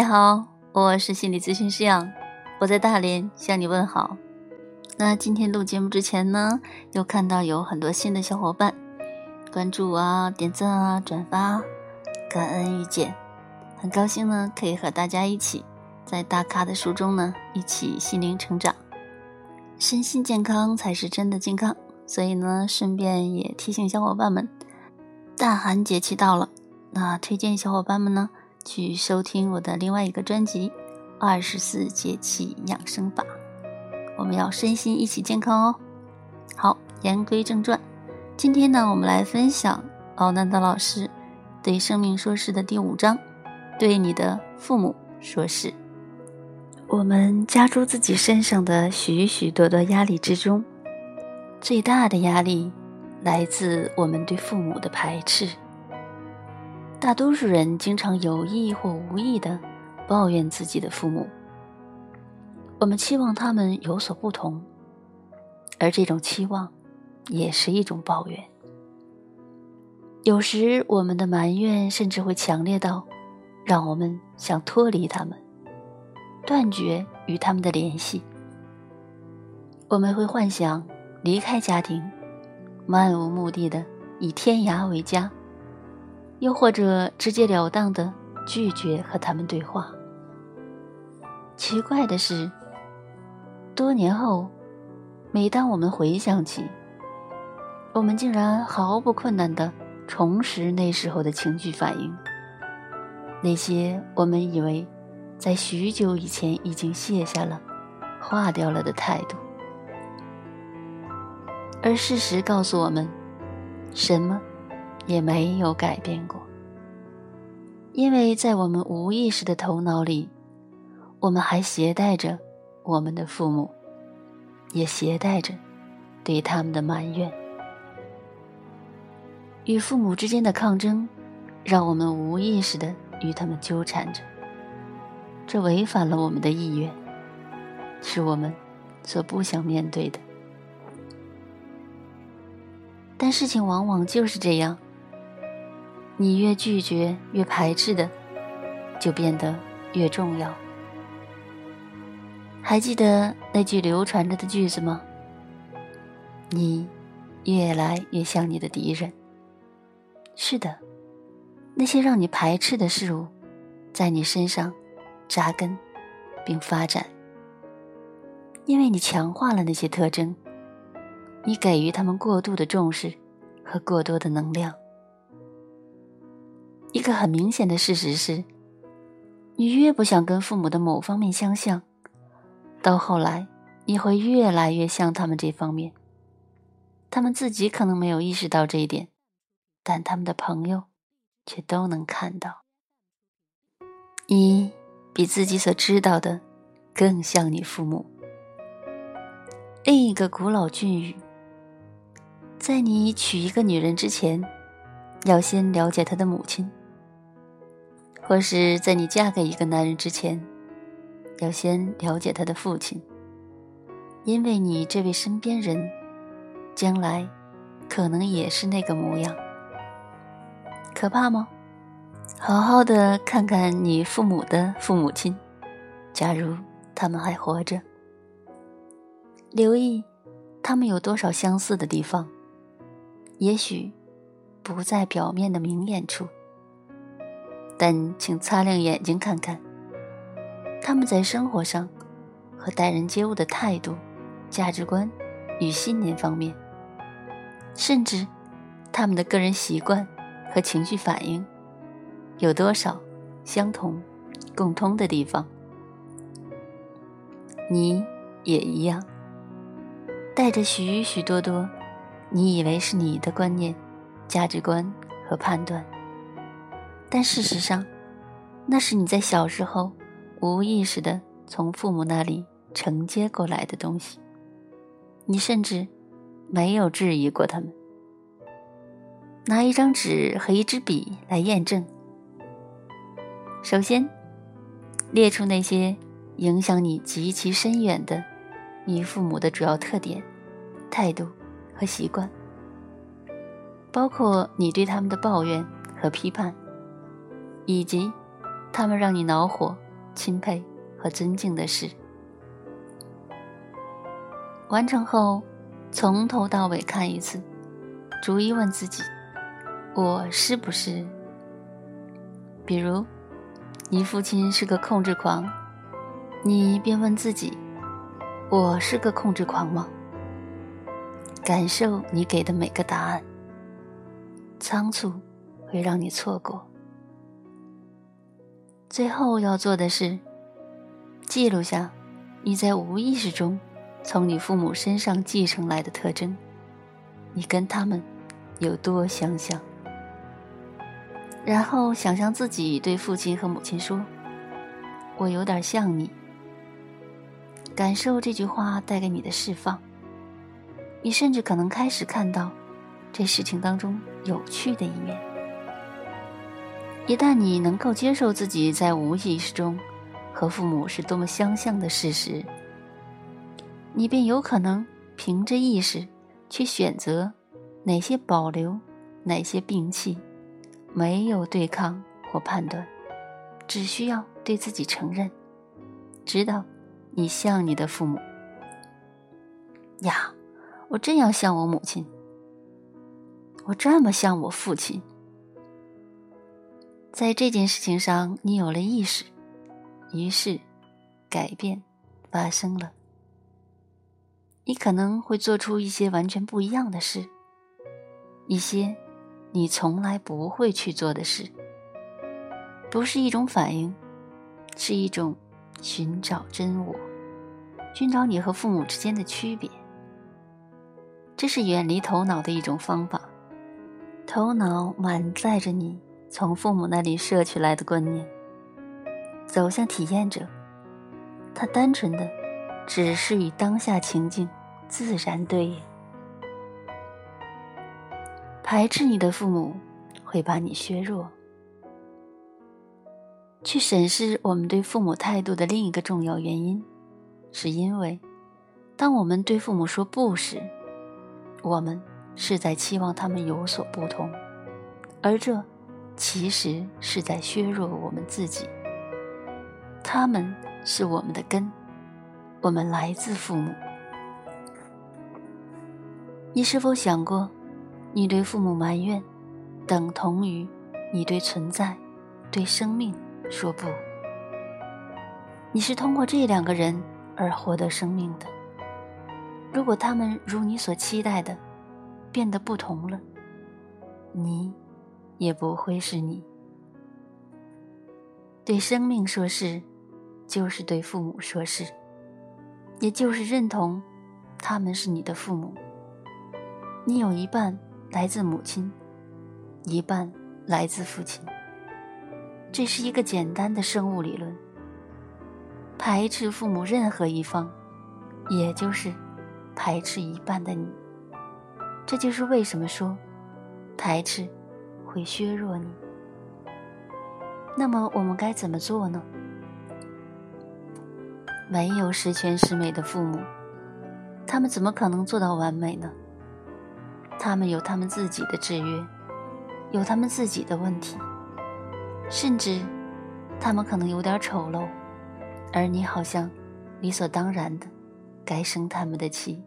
你好，我是心理咨询师杨，我在大连向你问好。那今天录节目之前呢，又看到有很多新的小伙伴关注啊、点赞啊、转发，感恩遇见，很高兴呢，可以和大家一起在大咖的书中呢，一起心灵成长，身心健康才是真的健康。所以呢，顺便也提醒小伙伴们，大寒节气到了，那推荐小伙伴们呢，去收听我的另外一个专辑《二十四节气养生法》。我们要身心一起健康哦。好，言归正传，今天呢，我们来分享奥南德老师对生命说事的第五章，对你的父母说事。我们加诸自己身上的许许多多压力之中，最大的压力来自我们对父母的排斥。大多数人经常有意或无意的抱怨自己的父母。我们期望他们有所不同，而这种期望也是一种抱怨。有时我们的埋怨甚至会强烈到让我们想脱离他们，断绝与他们的联系。我们会幻想离开家庭，漫无目的的以天涯为家，又或者直截了当的拒绝和他们对话。奇怪的是。多年后，每当我们回想起，我们竟然毫不困难地重拾那时候的情绪反应。那些我们以为在许久以前已经卸下了、化掉了的态度，而事实告诉我们，什么也没有改变过。因为在我们无意识的头脑里，我们还携带着。我们的父母也携带着对他们的埋怨，与父母之间的抗争，让我们无意识的与他们纠缠着。这违反了我们的意愿，是我们所不想面对的。但事情往往就是这样，你越拒绝、越排斥的，就变得越重要。还记得那句流传着的句子吗？你越来越像你的敌人。是的，那些让你排斥的事物，在你身上扎根并发展，因为你强化了那些特征，你给予他们过度的重视和过多的能量。一个很明显的事实是，你越不想跟父母的某方面相像。到后来，你会越来越像他们这方面。他们自己可能没有意识到这一点，但他们的朋友却都能看到。你比自己所知道的更像你父母。另一个古老俊语：在你娶一个女人之前，要先了解她的母亲；或是在你嫁给一个男人之前。要先了解他的父亲，因为你这位身边人，将来可能也是那个模样。可怕吗？好好的看看你父母的父母亲，假如他们还活着，留意他们有多少相似的地方，也许不在表面的明眼处，但请擦亮眼睛看看。他们在生活上和待人接物的态度、价值观与信念方面，甚至他们的个人习惯和情绪反应，有多少相同、共通的地方？你也一样，带着许许多多你以为是你的观念、价值观和判断，但事实上，那是你在小时候。无意识的从父母那里承接过来的东西，你甚至没有质疑过他们。拿一张纸和一支笔来验证。首先，列出那些影响你极其深远的你父母的主要特点、态度和习惯，包括你对他们的抱怨和批判，以及他们让你恼火。钦佩和尊敬的事。完成后，从头到尾看一次，逐一问自己：我是不是？比如，你父亲是个控制狂，你便问自己：我是个控制狂吗？感受你给的每个答案。仓促会让你错过。最后要做的是，记录下你在无意识中从你父母身上继承来的特征，你跟他们有多相像。然后想象自己对父亲和母亲说：“我有点像你。”感受这句话带给你的释放。你甚至可能开始看到这事情当中有趣的一面。一旦你能够接受自己在无意识中和父母是多么相像的事实，你便有可能凭着意识去选择哪些保留，哪些摒弃，没有对抗或判断，只需要对自己承认，知道你像你的父母呀。我真要像我母亲，我这么像我父亲。在这件事情上，你有了意识，于是改变发生了。你可能会做出一些完全不一样的事，一些你从来不会去做的事。不是一种反应，是一种寻找真我，寻找你和父母之间的区别。这是远离头脑的一种方法。头脑满载着你从父母那里摄取来的观念，走向体验者。他单纯的只是与当下情境自然对应。排斥你的父母会把你削弱。去审视我们对父母态度的另一个重要原因，是因为当我们对父母说不时，我们是在期望他们有所不同，而这其实是在削弱我们自己。他们是我们的根，我们来自父母。你是否想过，你对父母埋怨，等同于你对存在、对生命说不？你是通过这两个人而获得生命的。如果他们如你所期待的变得不同了，你也不会是你。对生命说是，就是对父母说是，也就是认同他们是你的父母。你有一半来自母亲，一半来自父亲。这是一个简单的生物理论。排斥父母任何一方，也就是。排斥一半的你，这就是为什么说排斥会削弱你。那么我们该怎么做呢？没有十全十美的父母，他们怎么可能做到完美呢？他们有他们自己的制约，有他们自己的问题，甚至他们可能有点丑陋，而你好像理所当然的该生他们的气。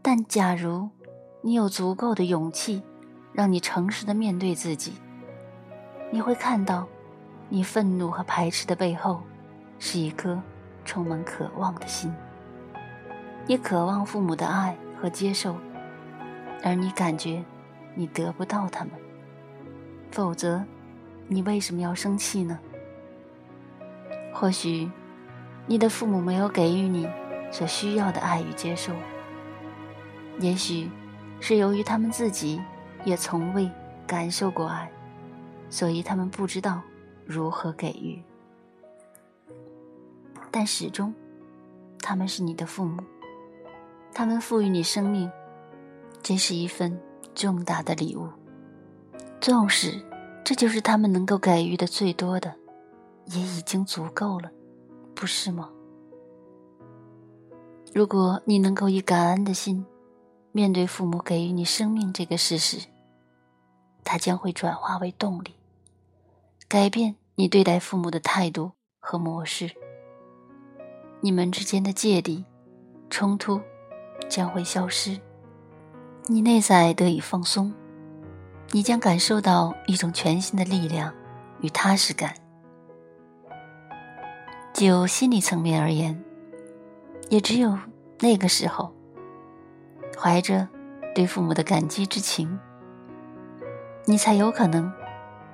但假如你有足够的勇气，让你诚实的面对自己，你会看到，你愤怒和排斥的背后，是一颗充满渴望的心。你渴望父母的爱和接受，而你感觉你得不到他们。否则，你为什么要生气呢？或许，你的父母没有给予你所需要的爱与接受。也许是由于他们自己也从未感受过爱，所以他们不知道如何给予。但始终，他们是你的父母，他们赋予你生命，这是一份重大的礼物。纵使这就是他们能够给予的最多的，也已经足够了，不是吗？如果你能够以感恩的心。面对父母给予你生命这个事实，它将会转化为动力，改变你对待父母的态度和模式，你们之间的芥蒂、冲突将会消失，你内在得以放松，你将感受到一种全新的力量与踏实感。就心理层面而言，也只有那个时候，怀着对父母的感激之情，你才有可能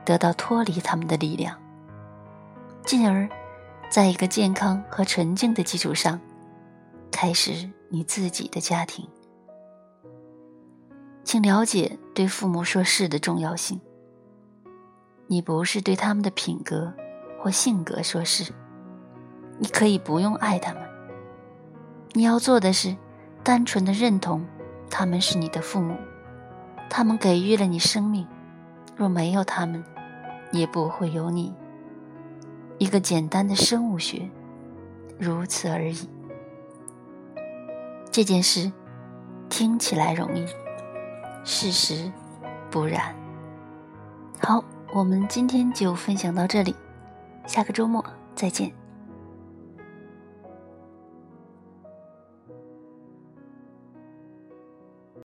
得到脱离他们的力量，进而，在一个健康和纯净的基础上，开始你自己的家庭。请了解对父母说“是”的重要性。你不是对他们的品格或性格说“是”。你可以不用爱他们，你要做的是单纯的认同他们是你的父母，他们给予了你生命，若没有他们，也不会有你。一个简单的生物学，如此而已。这件事听起来容易，事实不然。好，我们今天就分享到这里，下个周末再见。